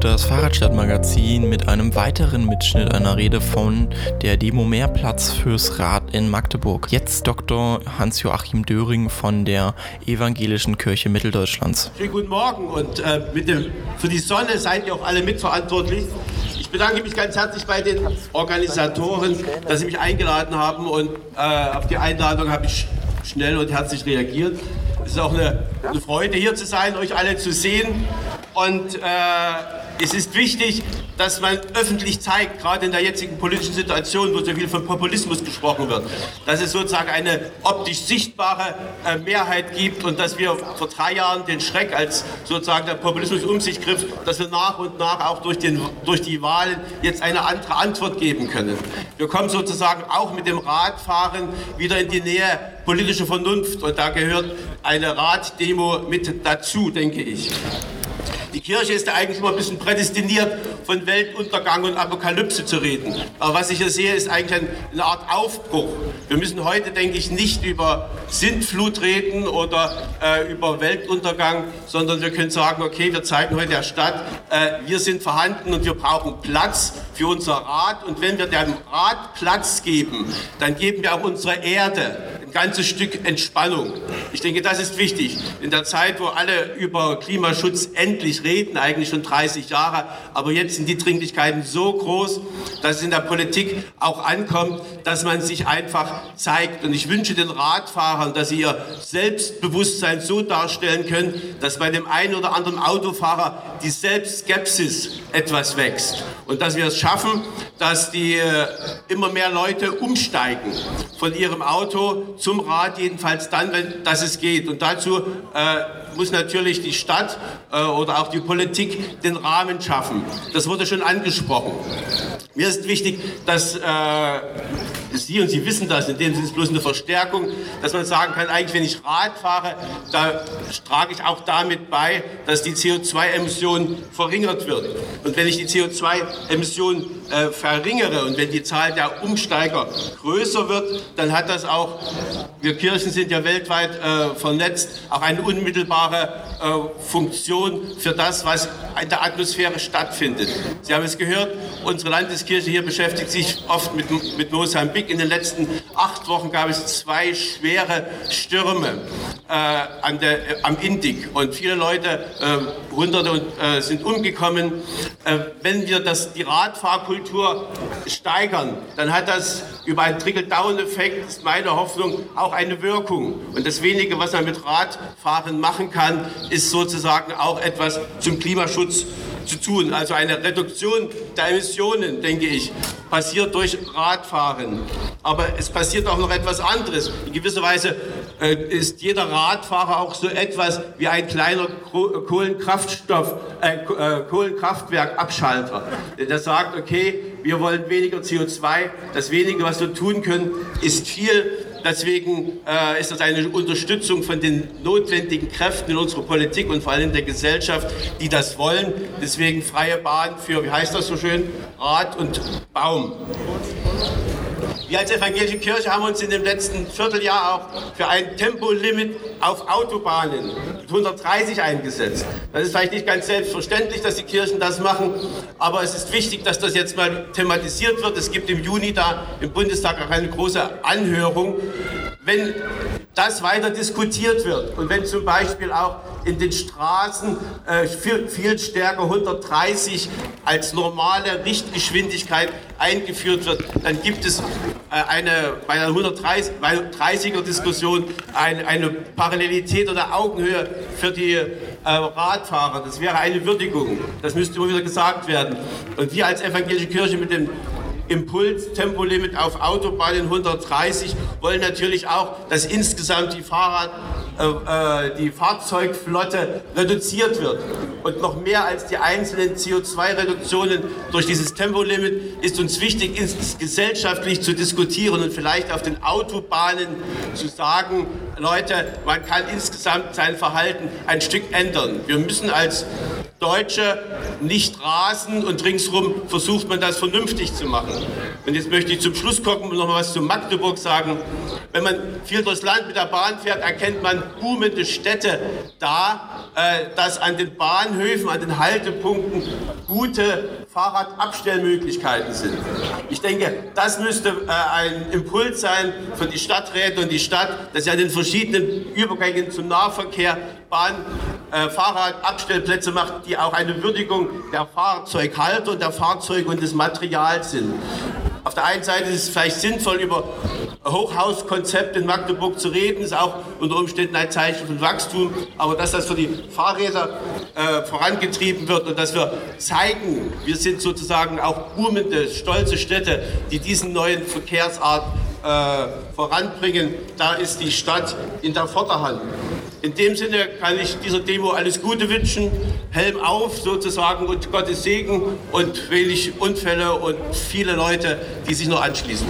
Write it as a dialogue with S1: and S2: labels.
S1: das Fahrradstadtmagazin mit einem weiteren Mitschnitt einer Rede von der Demo Mehrplatz fürs Rad in Magdeburg. Jetzt Dr. Hans-Joachim Döring von der Evangelischen Kirche Mitteldeutschlands.
S2: Schönen guten Morgen und äh, dem, für die Sonne seid ihr auch alle mitverantwortlich. Ich bedanke mich ganz herzlich bei den Organisatoren, dass sie mich eingeladen haben und äh, auf die Einladung habe ich schnell und herzlich reagiert. Es ist auch eine, eine Freude, hier zu sein, euch alle zu sehen. Und äh, es ist wichtig, dass man öffentlich zeigt, gerade in der jetzigen politischen Situation, wo so viel von Populismus gesprochen wird, dass es sozusagen eine optisch sichtbare äh, Mehrheit gibt und dass wir vor drei Jahren den Schreck, als sozusagen der Populismus um sich griff, dass wir nach und nach auch durch, den, durch die Wahlen jetzt eine andere Antwort geben können. Wir kommen sozusagen auch mit dem Radfahren wieder in die Nähe politischer Vernunft und da gehört eine Raddemo mit dazu, denke ich. Die Kirche ist ja eigentlich immer ein bisschen prädestiniert, von Weltuntergang und Apokalypse zu reden. Aber was ich hier sehe, ist eigentlich eine Art Aufbruch. Wir müssen heute, denke ich, nicht über Sintflut reden oder äh, über Weltuntergang, sondern wir können sagen, okay, wir zeigen heute der Stadt, äh, wir sind vorhanden und wir brauchen Platz für unser Rad. Und wenn wir dem Rad Platz geben, dann geben wir auch unserer Erde ein ganzes Stück Entspannung. Ich denke, das ist wichtig. In der Zeit, wo alle über Klimaschutz endlich reden, eigentlich schon 30 Jahre, aber jetzt sind die Dringlichkeiten so groß, dass es in der Politik auch ankommt, dass man sich einfach zeigt. Und ich wünsche den Radfahrern, dass sie ihr Selbstbewusstsein so darstellen können, dass bei dem einen oder anderen Autofahrer die Selbstskepsis etwas wächst. Und dass wir es schaffen, dass die äh, immer mehr Leute umsteigen von ihrem Auto zum Rad, jedenfalls dann, wenn das es geht. Und dazu äh, muss natürlich die Stadt äh, oder auch die Politik den Rahmen schaffen. Das wurde schon angesprochen. Mir ist wichtig, dass äh, Sie, und Sie wissen das, in dem Sinne ist bloß eine Verstärkung, dass man sagen kann, eigentlich wenn ich Rad fahre, da trage ich auch damit bei, dass die CO2-Emission verringert wird. Und wenn ich die CO2-Emission äh, verringere und wenn die Zahl der Umsteiger größer wird, dann hat das auch, wir Kirchen sind ja weltweit äh, vernetzt, auch eine unmittelbare äh, Funktion für das, was in der Atmosphäre stattfindet. Sie haben es gehört, unsere Landeskirche hier beschäftigt sich oft mit, mit Mosambik. In den letzten acht Wochen gab es zwei schwere Stürme äh, an der, äh, am Indik und viele Leute, äh, Hunderte und, äh, sind umgekommen. Wenn wir das, die Radfahrkultur steigern, dann hat das über einen Trickle-Down-Effekt, ist meine Hoffnung, auch eine Wirkung. Und das wenige, was man mit Radfahren machen kann, ist sozusagen auch etwas zum Klimaschutz zu tun. Also eine Reduktion der Emissionen, denke ich, passiert durch Radfahren. Aber es passiert auch noch etwas anderes. In gewisser Weise äh, ist jeder Radfahrer auch so etwas wie ein kleiner Kohlenkraftstoff, äh, äh, Kohlenkraftwerkabschalter, der sagt, okay, wir wollen weniger CO2. Das wenige, was wir tun können, ist viel. Deswegen äh, ist das eine Unterstützung von den notwendigen Kräften in unserer Politik und vor allem der Gesellschaft, die das wollen. Deswegen freie Bahn für, wie heißt das so schön, Rad und Baum. Wir als evangelische Kirche haben uns in dem letzten Vierteljahr auch für ein Tempolimit auf Autobahnen mit 130 eingesetzt. Das ist vielleicht nicht ganz selbstverständlich, dass die Kirchen das machen, aber es ist wichtig, dass das jetzt mal thematisiert wird. Es gibt im Juni da im Bundestag auch eine große Anhörung. Wenn das weiter diskutiert wird und wenn zum Beispiel auch in den Straßen äh, viel, viel stärker 130 als normale Richtgeschwindigkeit eingeführt wird, dann gibt es äh, eine, bei einer 130er Diskussion eine, eine Parallelität oder Augenhöhe für die äh, Radfahrer. Das wäre eine Würdigung. Das müsste immer wieder gesagt werden. Und wir als evangelische Kirche mit dem Impuls, Tempolimit auf Autobahnen 130, wollen natürlich auch, dass insgesamt die Fahrrad, äh, äh, die Fahrzeugflotte reduziert wird. Und noch mehr als die einzelnen CO2-Reduktionen durch dieses Tempolimit ist uns wichtig, gesellschaftlich zu diskutieren und vielleicht auf den Autobahnen zu sagen, Leute, man kann insgesamt sein Verhalten ein Stück ändern. Wir müssen als Deutsche nicht rasen und ringsherum versucht man das vernünftig zu machen. Und jetzt möchte ich zum Schluss gucken und noch mal was zu Magdeburg sagen. Wenn man viel durchs Land mit der Bahn fährt, erkennt man boomende Städte da, äh, dass an den Bahnhöfen, an den Haltepunkten gute Fahrradabstellmöglichkeiten sind. Ich denke, das müsste äh, ein Impuls sein für die Stadträte und die Stadt, dass sie an den verschiedenen Übergängen zum Nahverkehr Bahn, äh, Fahrradabstellplätze macht, die auch eine Würdigung der Fahrzeughalter und der Fahrzeuge und des Materials sind. Auf der einen Seite ist es vielleicht sinnvoll, über Hochhauskonzept in Magdeburg zu reden, ist auch unter Umständen ein Zeichen von Wachstum, aber dass das für die Fahrräder äh, vorangetrieben wird und dass wir zeigen, wir sind sozusagen auch boomende, stolze Städte, die diesen neuen Verkehrsart äh, voranbringen, da ist die Stadt in der Vorderhand. In dem Sinne kann ich dieser Demo alles Gute wünschen, Helm auf sozusagen und Gottes Segen und wenig Unfälle und viele Leute, die sich noch anschließen.